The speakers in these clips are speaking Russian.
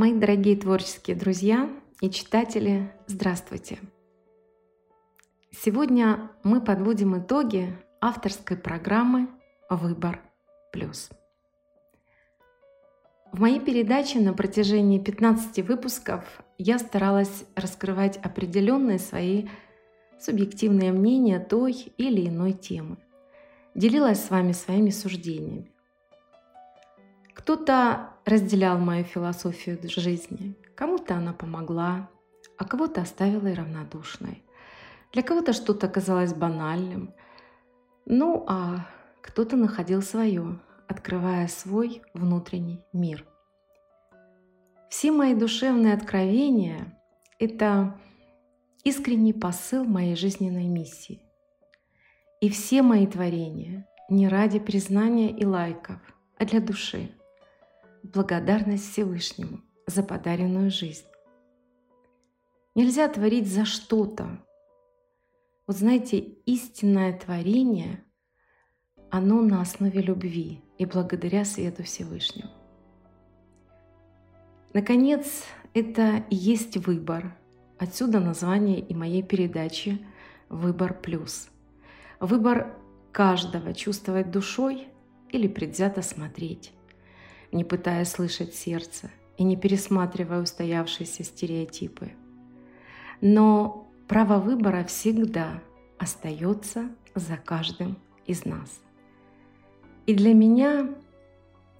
Мои дорогие творческие друзья и читатели, здравствуйте! Сегодня мы подводим итоги авторской программы «Выбор плюс». В моей передаче на протяжении 15 выпусков я старалась раскрывать определенные свои субъективные мнения той или иной темы. Делилась с вами своими суждениями. Кто-то разделял мою философию жизни, кому-то она помогла, а кого-то оставила и равнодушной. Для кого-то что-то казалось банальным, ну а кто-то находил свое, открывая свой внутренний мир. Все мои душевные откровения – это искренний посыл моей жизненной миссии. И все мои творения не ради признания и лайков, а для души – благодарность Всевышнему за подаренную жизнь. Нельзя творить за что-то. Вот знаете, истинное творение, оно на основе любви и благодаря свету Всевышнему. Наконец, это и есть выбор. Отсюда название и моей передачи «Выбор плюс». Выбор каждого чувствовать душой или предвзято смотреть не пытаясь слышать сердце и не пересматривая устоявшиеся стереотипы. Но право выбора всегда остается за каждым из нас. И для меня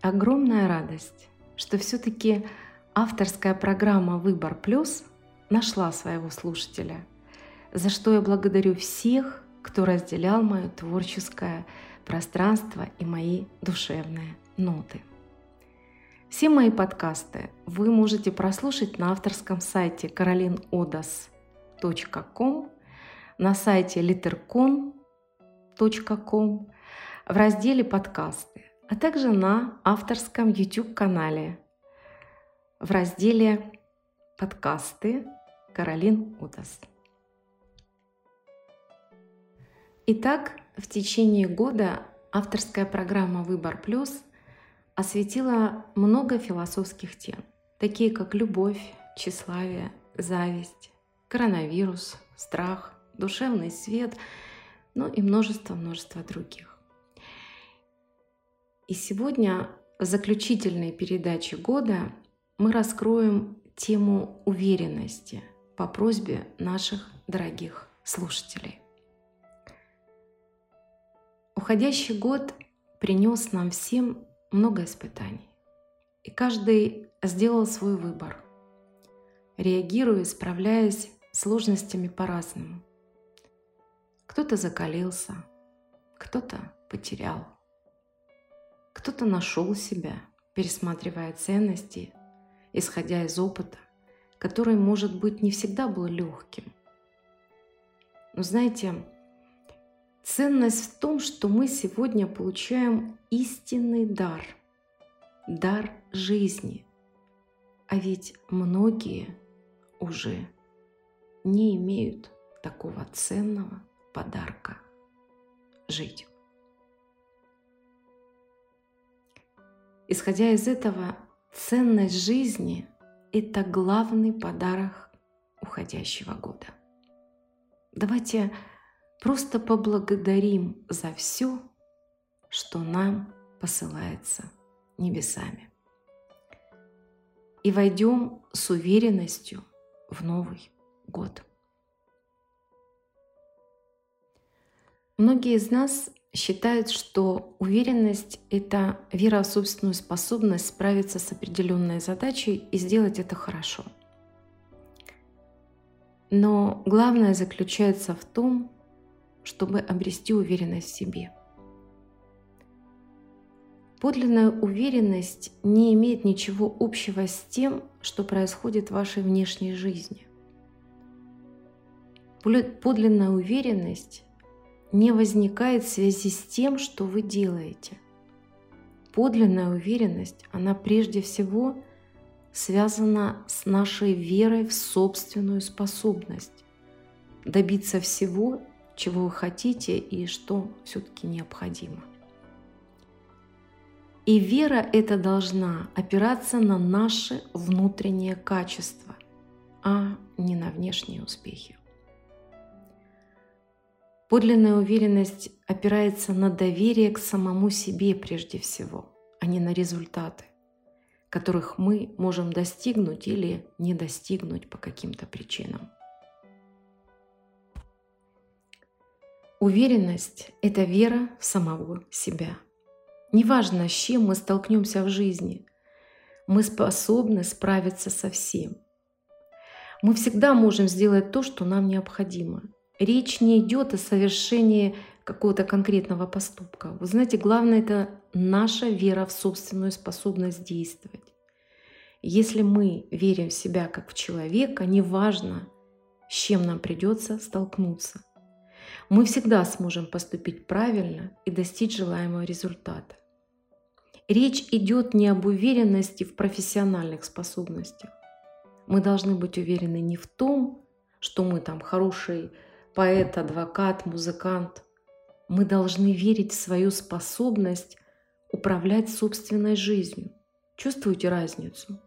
огромная радость, что все-таки авторская программа «Выбор плюс» нашла своего слушателя, за что я благодарю всех, кто разделял мое творческое пространство и мои душевные ноты. Все мои подкасты вы можете прослушать на авторском сайте carolinodas.com, на сайте litercon.com в разделе «Подкасты», а также на авторском YouTube-канале в разделе «Подкасты» Каролин Удас. Итак, в течение года авторская программа «Выбор плюс» осветила много философских тем, такие как любовь, тщеславие, зависть, коронавирус, страх, душевный свет, ну и множество-множество других. И сегодня в заключительной передаче года мы раскроем тему уверенности по просьбе наших дорогих слушателей. Уходящий год принес нам всем много испытаний. И каждый сделал свой выбор, реагируя, справляясь с сложностями по-разному. Кто-то закалился, кто-то потерял, кто-то нашел себя, пересматривая ценности, исходя из опыта, который, может быть, не всегда был легким. Но знаете, Ценность в том, что мы сегодня получаем истинный дар, дар жизни. А ведь многие уже не имеют такого ценного подарка жить. Исходя из этого, ценность жизни – это главный подарок уходящего года. Давайте Просто поблагодарим за все, что нам посылается небесами. И войдем с уверенностью в Новый год. Многие из нас считают, что уверенность — это вера в собственную способность справиться с определенной задачей и сделать это хорошо. Но главное заключается в том, чтобы обрести уверенность в себе. Подлинная уверенность не имеет ничего общего с тем, что происходит в вашей внешней жизни. Подлинная уверенность не возникает в связи с тем, что вы делаете. Подлинная уверенность, она прежде всего связана с нашей верой в собственную способность добиться всего чего вы хотите и что все-таки необходимо. И вера эта должна опираться на наши внутренние качества, а не на внешние успехи. Подлинная уверенность опирается на доверие к самому себе прежде всего, а не на результаты, которых мы можем достигнуть или не достигнуть по каким-то причинам. Уверенность – это вера в самого себя. Неважно, с чем мы столкнемся в жизни, мы способны справиться со всем. Мы всегда можем сделать то, что нам необходимо. Речь не идет о совершении какого-то конкретного поступка. Вы знаете, главное это наша вера в собственную способность действовать. Если мы верим в себя как в человека, неважно, с чем нам придется столкнуться – мы всегда сможем поступить правильно и достичь желаемого результата. Речь идет не об уверенности в профессиональных способностях. Мы должны быть уверены не в том, что мы там хороший поэт, адвокат, музыкант. Мы должны верить в свою способность управлять собственной жизнью. Чувствуете разницу?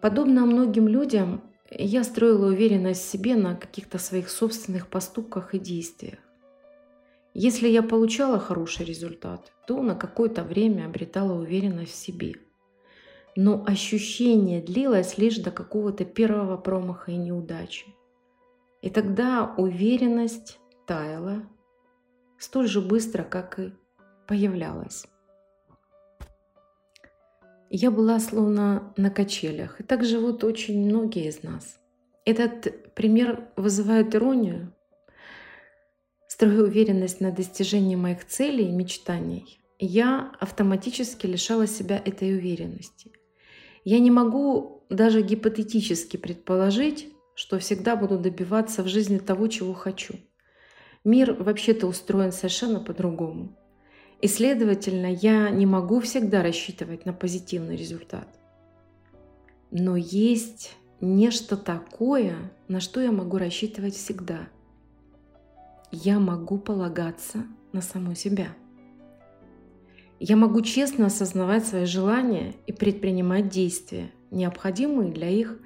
Подобно многим людям, я строила уверенность в себе на каких-то своих собственных поступках и действиях. Если я получала хороший результат, то на какое-то время обретала уверенность в себе. Но ощущение длилось лишь до какого-то первого промаха и неудачи. И тогда уверенность таяла столь же быстро, как и появлялась я была словно на качелях. И так живут очень многие из нас. Этот пример вызывает иронию. Строя уверенность на достижении моих целей и мечтаний, я автоматически лишала себя этой уверенности. Я не могу даже гипотетически предположить, что всегда буду добиваться в жизни того, чего хочу. Мир вообще-то устроен совершенно по-другому. И, следовательно, я не могу всегда рассчитывать на позитивный результат. Но есть нечто такое, на что я могу рассчитывать всегда. Я могу полагаться на саму себя. Я могу честно осознавать свои желания и предпринимать действия, необходимые для их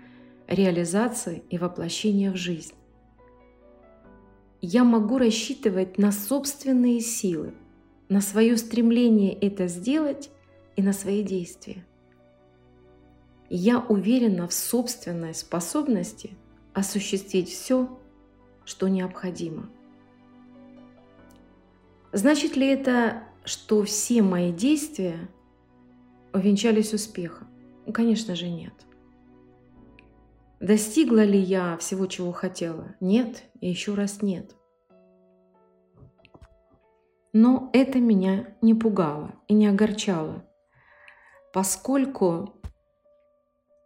реализации и воплощения в жизнь. Я могу рассчитывать на собственные силы – на свое стремление это сделать и на свои действия. Я уверена в собственной способности осуществить все, что необходимо. Значит ли это, что все мои действия увенчались успехом? Конечно же нет. Достигла ли я всего, чего хотела? Нет, и еще раз нет. Но это меня не пугало и не огорчало, поскольку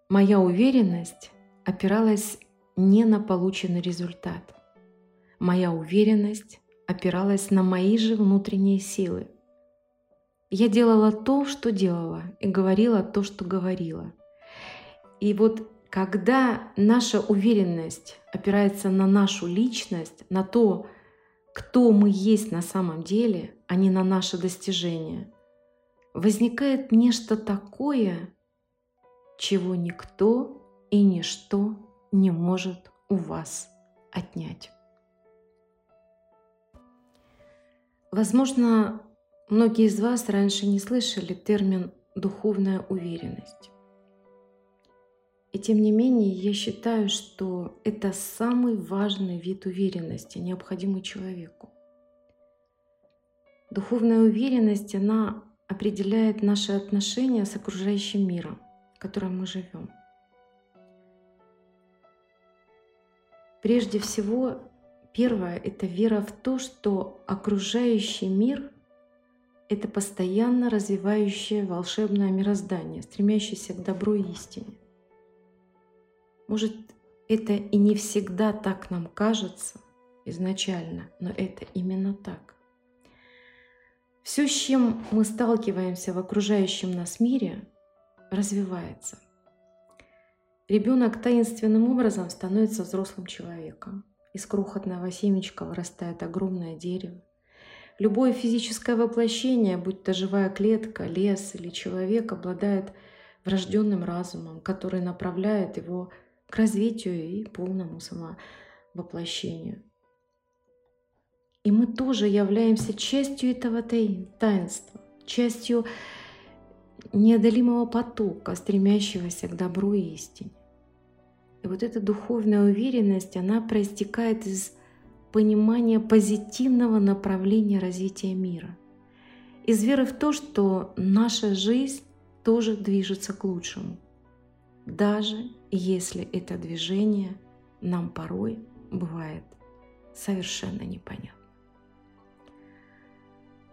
моя уверенность опиралась не на полученный результат. Моя уверенность опиралась на мои же внутренние силы. Я делала то, что делала, и говорила то, что говорила. И вот когда наша уверенность опирается на нашу личность, на то, кто мы есть на самом деле, а не на наши достижения, возникает нечто такое, чего никто и ничто не может у вас отнять. Возможно, многие из вас раньше не слышали термин «духовная уверенность». И тем не менее, я считаю, что это самый важный вид уверенности, необходимый человеку. Духовная уверенность, она определяет наши отношения с окружающим миром, в котором мы живем. Прежде всего, первое — это вера в то, что окружающий мир — это постоянно развивающее волшебное мироздание, стремящееся к добру и истине. Может, это и не всегда так нам кажется изначально, но это именно так. Все, с чем мы сталкиваемся в окружающем нас мире, развивается. Ребенок таинственным образом становится взрослым человеком. Из крохотного семечка вырастает огромное дерево. Любое физическое воплощение, будь то живая клетка, лес или человек, обладает врожденным разумом, который направляет его к развитию и полному самовоплощению. И мы тоже являемся частью этого таинства, частью неодолимого потока, стремящегося к добру и истине. И вот эта духовная уверенность, она проистекает из понимания позитивного направления развития мира. Из веры в то, что наша жизнь тоже движется к лучшему, даже если это движение нам порой бывает совершенно непонятно.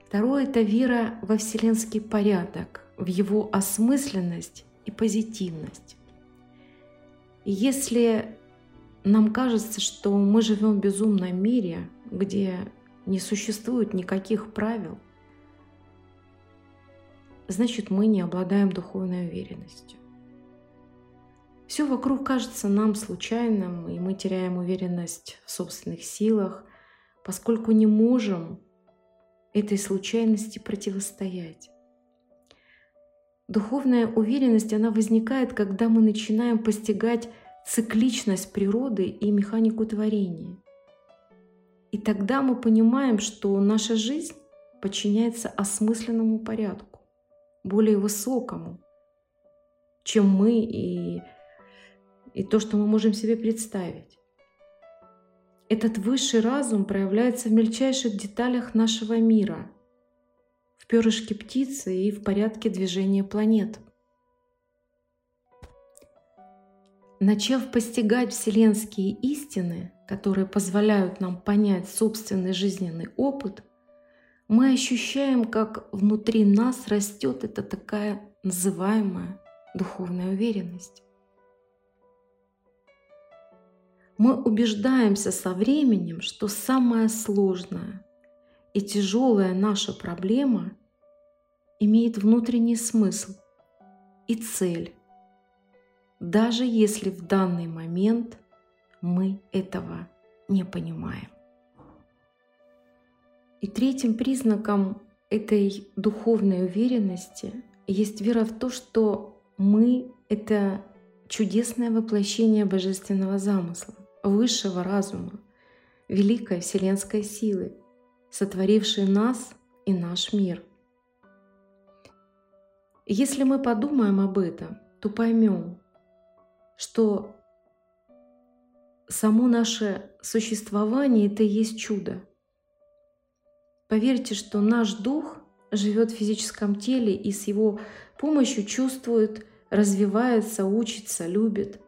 Второе – это вера во вселенский порядок, в его осмысленность и позитивность. Если нам кажется, что мы живем в безумном мире, где не существует никаких правил, значит мы не обладаем духовной уверенностью. Все вокруг кажется нам случайным, и мы теряем уверенность в собственных силах, поскольку не можем этой случайности противостоять. Духовная уверенность, она возникает, когда мы начинаем постигать цикличность природы и механику творения. И тогда мы понимаем, что наша жизнь подчиняется осмысленному порядку, более высокому, чем мы и, и то, что мы можем себе представить. Этот высший разум проявляется в мельчайших деталях нашего мира – перышки птицы и в порядке движения планет. Начав постигать вселенские истины, которые позволяют нам понять собственный жизненный опыт, мы ощущаем, как внутри нас растет эта такая называемая духовная уверенность. Мы убеждаемся со временем, что самое сложное и тяжелая наша проблема имеет внутренний смысл и цель, даже если в данный момент мы этого не понимаем. И третьим признаком этой духовной уверенности есть вера в то, что мы — это чудесное воплощение божественного замысла, высшего разума, великой вселенской силы, сотворившей нас и наш мир — если мы подумаем об этом, то поймем, что само наше существование это и есть чудо. Поверьте, что наш дух живет в физическом теле и с его помощью чувствует, развивается, учится, любит.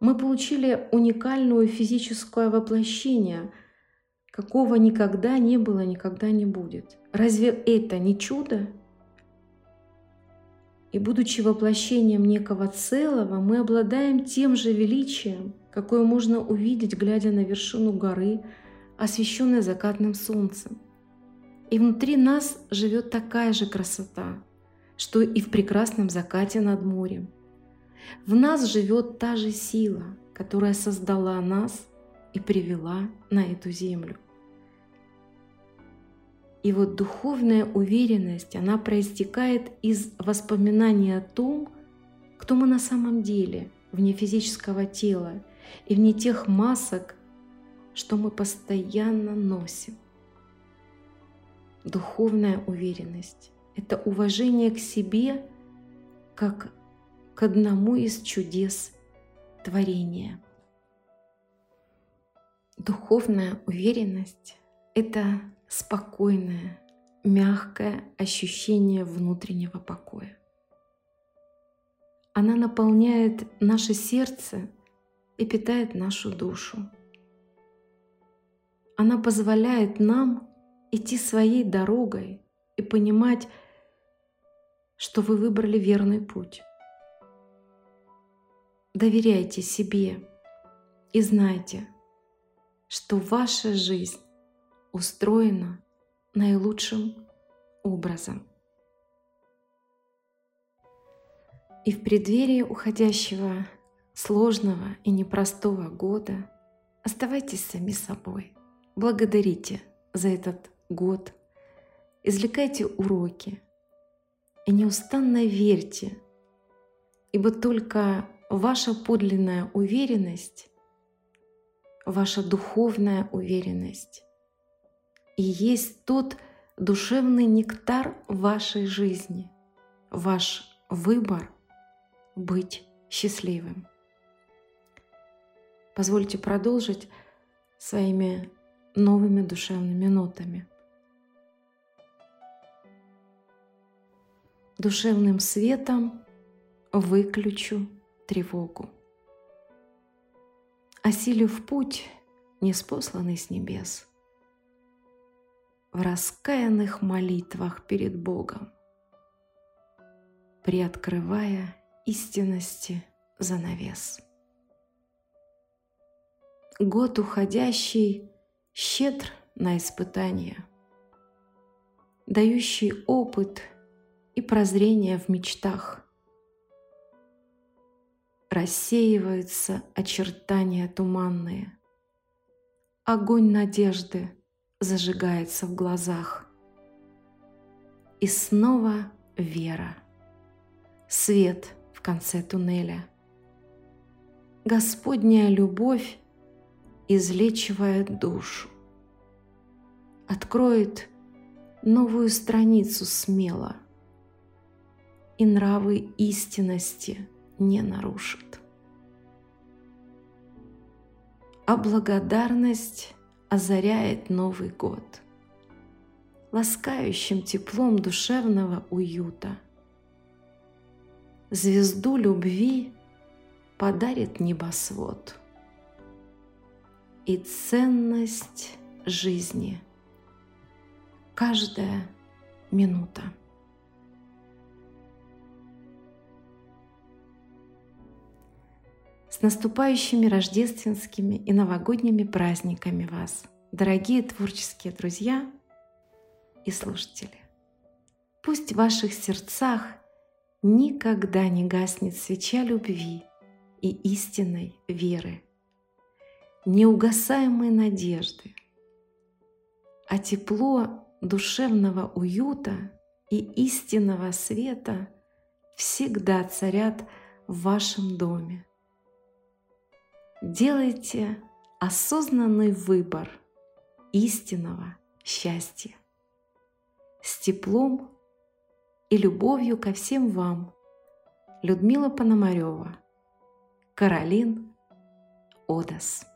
Мы получили уникальное физическое воплощение, какого никогда не было, никогда не будет. Разве это не чудо? И будучи воплощением некого целого, мы обладаем тем же величием, какое можно увидеть, глядя на вершину горы, освещенной закатным солнцем. И внутри нас живет такая же красота, что и в прекрасном закате над морем. В нас живет та же сила, которая создала нас и привела на эту землю. И вот духовная уверенность, она проистекает из воспоминания о том, кто мы на самом деле, вне физического тела и вне тех масок, что мы постоянно носим. Духовная уверенность — это уважение к себе как к одному из чудес творения. Духовная уверенность — это спокойное, мягкое ощущение внутреннего покоя. Она наполняет наше сердце и питает нашу душу. Она позволяет нам идти своей дорогой и понимать, что вы выбрали верный путь. Доверяйте себе и знайте, что ваша жизнь устроена наилучшим образом. И в преддверии уходящего сложного и непростого года оставайтесь сами собой. Благодарите за этот год, извлекайте уроки и неустанно верьте, ибо только ваша подлинная уверенность, ваша духовная уверенность и есть тот душевный нектар вашей жизни, ваш выбор быть счастливым. Позвольте продолжить своими новыми душевными нотами. Душевным светом выключу тревогу. Осилю в путь, неспосланный с небес, В раскаянных молитвах перед Богом, Приоткрывая истинности занавес. Год уходящий щедр на испытания, дающий опыт и прозрение в мечтах. Рассеиваются очертания туманные, огонь надежды зажигается в глазах. И снова вера, свет в конце туннеля. Господняя любовь излечивает душу, откроет новую страницу смело и нравы истинности не нарушит. А благодарность озаряет Новый год ласкающим теплом душевного уюта. Звезду любви подарит небосвод – и ценность жизни. Каждая минута. С наступающими рождественскими и новогодними праздниками вас, дорогие творческие друзья и слушатели! Пусть в ваших сердцах никогда не гаснет свеча любви и истинной веры – неугасаемой надежды, а тепло душевного уюта и истинного света всегда царят в вашем доме. Делайте осознанный выбор истинного счастья с теплом и любовью ко всем вам. Людмила Пономарева, Каролин Одас.